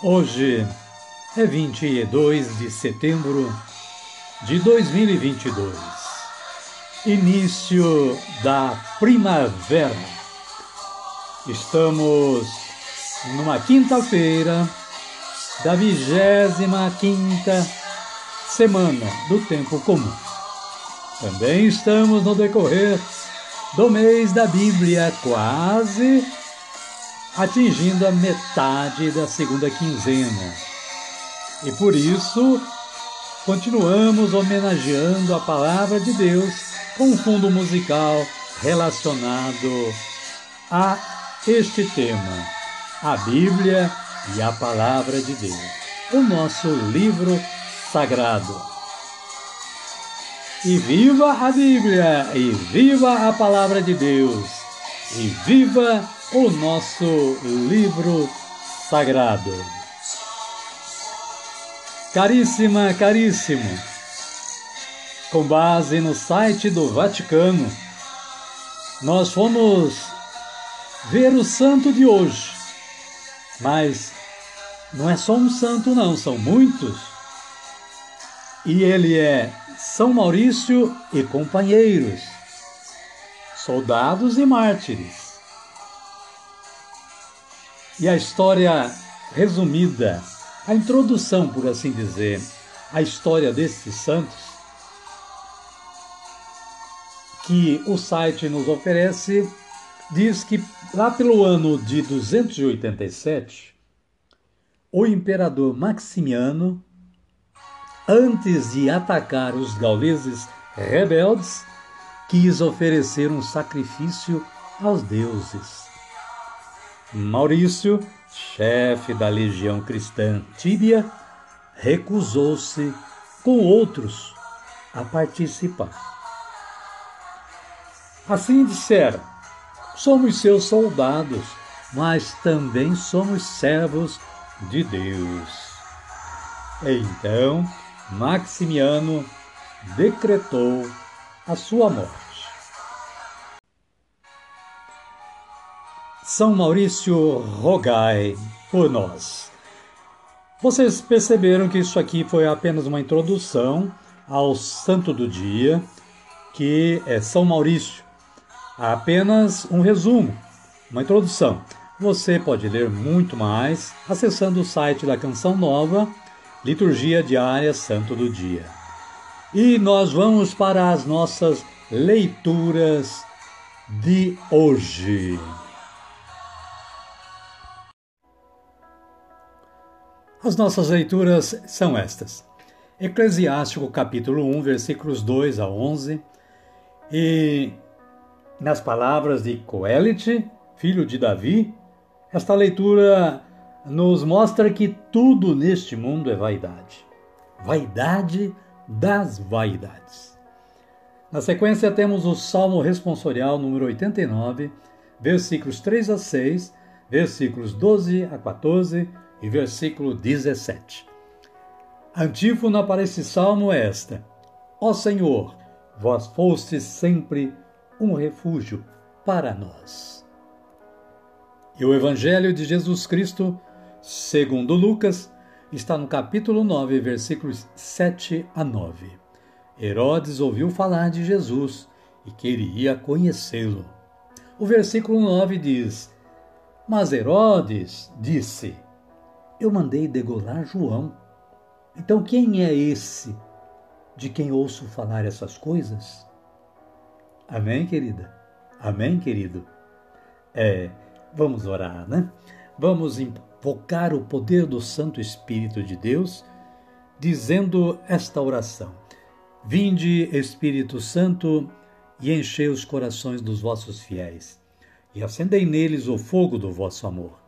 Hoje é 22 de setembro de 2022, início da primavera. Estamos numa quinta-feira da vigésima quinta semana do tempo comum. Também estamos no decorrer do mês da Bíblia, quase atingindo a metade da segunda quinzena. E por isso, continuamos homenageando a palavra de Deus com um fundo musical relacionado a este tema, a Bíblia e a palavra de Deus, o nosso livro sagrado. E viva a Bíblia, e viva a palavra de Deus, e viva o nosso livro sagrado. Caríssima, caríssimo, com base no site do Vaticano, nós fomos ver o santo de hoje. Mas não é só um santo, não, são muitos. E ele é São Maurício e companheiros, soldados e mártires. E a história resumida a introdução, por assim dizer, à história desses santos que o site nos oferece diz que lá pelo ano de 287, o imperador Maximiano, antes de atacar os gauleses rebeldes, quis oferecer um sacrifício aos deuses. Maurício chefe da legião cristã Tíbia, recusou-se com outros a participar. Assim disseram: somos seus soldados, mas também somos servos de Deus. Então, Maximiano decretou a sua morte. São Maurício, rogai por nós. Vocês perceberam que isso aqui foi apenas uma introdução ao santo do dia, que é São Maurício. Apenas um resumo, uma introdução. Você pode ler muito mais acessando o site da Canção Nova, Liturgia Diária Santo do Dia. E nós vamos para as nossas leituras de hoje. As nossas leituras são estas. Eclesiástico capítulo 1, versículos 2 a 11, e nas palavras de Coelite, filho de Davi, esta leitura nos mostra que tudo neste mundo é vaidade. Vaidade das vaidades. Na sequência temos o Salmo responsorial número 89, versículos 3 a 6, versículos 12 a 14 e versículo 17. A antífona para esse salmo é esta: Ó Senhor, vós fostes sempre um refúgio para nós. E o Evangelho de Jesus Cristo, segundo Lucas, está no capítulo 9, versículos 7 a 9. Herodes ouviu falar de Jesus e queria conhecê-lo. O versículo 9 diz: Mas Herodes disse: Eu mandei degolar João. Então quem é esse de quem ouço falar essas coisas? Amém, querida? Amém, querido? É, vamos orar, né? Vamos invocar o poder do Santo Espírito de Deus, dizendo esta oração: Vinde, Espírito Santo, e enchei os corações dos vossos fiéis, e acendei neles o fogo do vosso amor.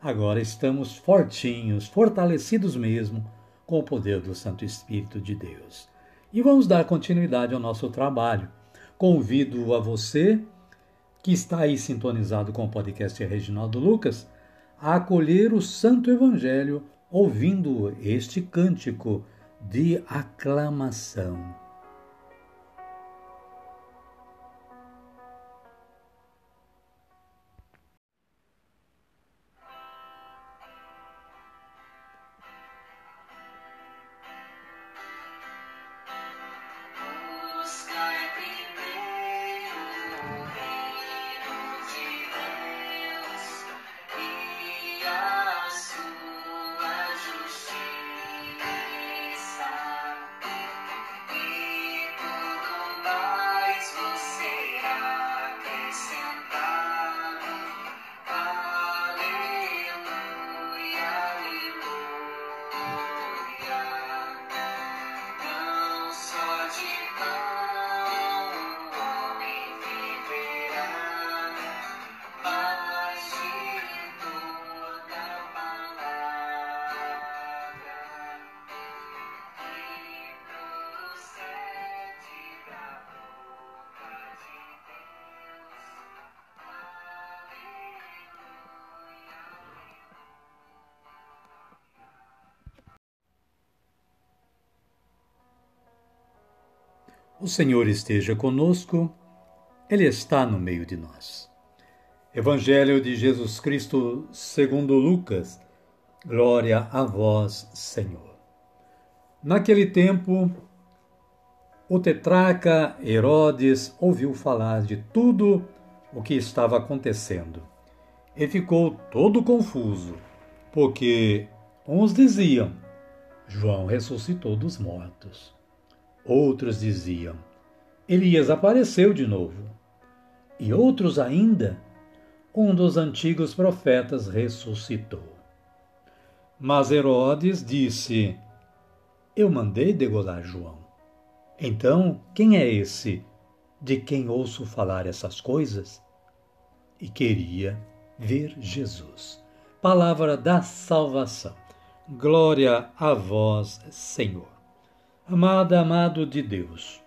agora estamos fortinhos, fortalecidos mesmo com o poder do Santo Espírito de Deus. E vamos dar continuidade ao nosso trabalho Convido a você que está aí sintonizado com o podcast Reginaldo Lucas a acolher o Santo Evangelho ouvindo este cântico de aclamação. O Senhor esteja conosco, Ele está no meio de nós. Evangelho de Jesus Cristo segundo Lucas, glória a vós, Senhor. Naquele tempo, o tetrarca Herodes ouviu falar de tudo o que estava acontecendo e ficou todo confuso, porque uns diziam: João ressuscitou dos mortos. Outros diziam: Elias apareceu de novo. E outros ainda: Um dos antigos profetas ressuscitou. Mas Herodes disse: Eu mandei degolar João. Então, quem é esse de quem ouço falar essas coisas? E queria ver Jesus. Palavra da salvação. Glória a vós, Senhor. Amada, amado de Deus.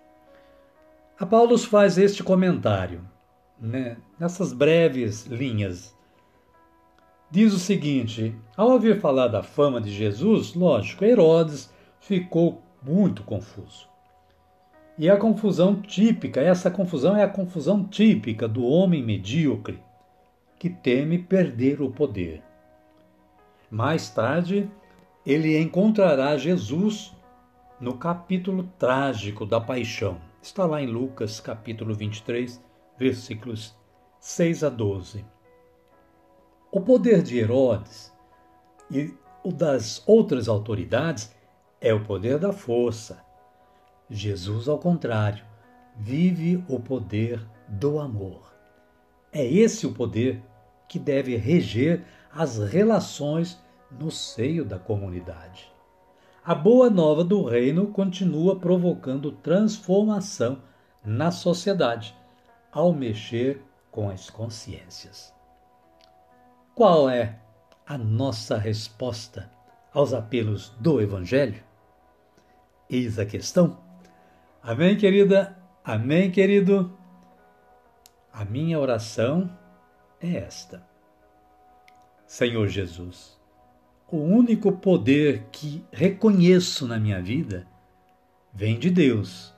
A Paulo faz este comentário, né, nessas breves linhas. Diz o seguinte: ao ouvir falar da fama de Jesus, lógico, Herodes ficou muito confuso. E a confusão típica, essa confusão é a confusão típica do homem medíocre que teme perder o poder. Mais tarde, ele encontrará Jesus no capítulo trágico da paixão. Está lá em Lucas, capítulo 23, versículos 6 a 12. O poder de Herodes e o das outras autoridades é o poder da força. Jesus, ao contrário, vive o poder do amor. É esse o poder que deve reger as relações no seio da comunidade. A boa nova do reino continua provocando transformação na sociedade ao mexer com as consciências. Qual é a nossa resposta aos apelos do Evangelho? Eis a questão. Amém, querida? Amém, querido? A minha oração é esta. Senhor Jesus, o único poder que reconheço na minha vida vem de Deus,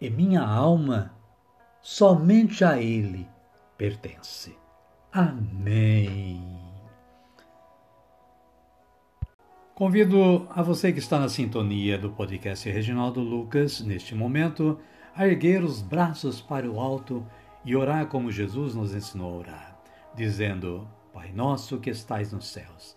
e minha alma somente a Ele pertence. Amém. Convido a você que está na sintonia do podcast Reginaldo Lucas, neste momento, a erguer os braços para o alto e orar como Jesus nos ensinou a orar, dizendo: Pai nosso que estais nos céus,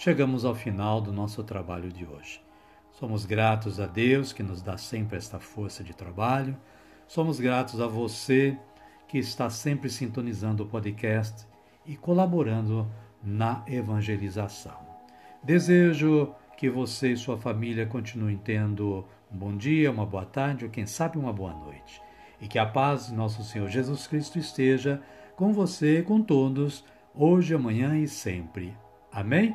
chegamos ao final do nosso trabalho de hoje. Somos gratos a Deus que nos dá sempre esta força de trabalho. Somos gratos a você que está sempre sintonizando o podcast e colaborando na evangelização. Desejo que você e sua família continuem tendo um bom dia, uma boa tarde ou quem sabe uma boa noite. E que a paz de nosso Senhor Jesus Cristo esteja com você com todos, hoje, amanhã e sempre. Amém?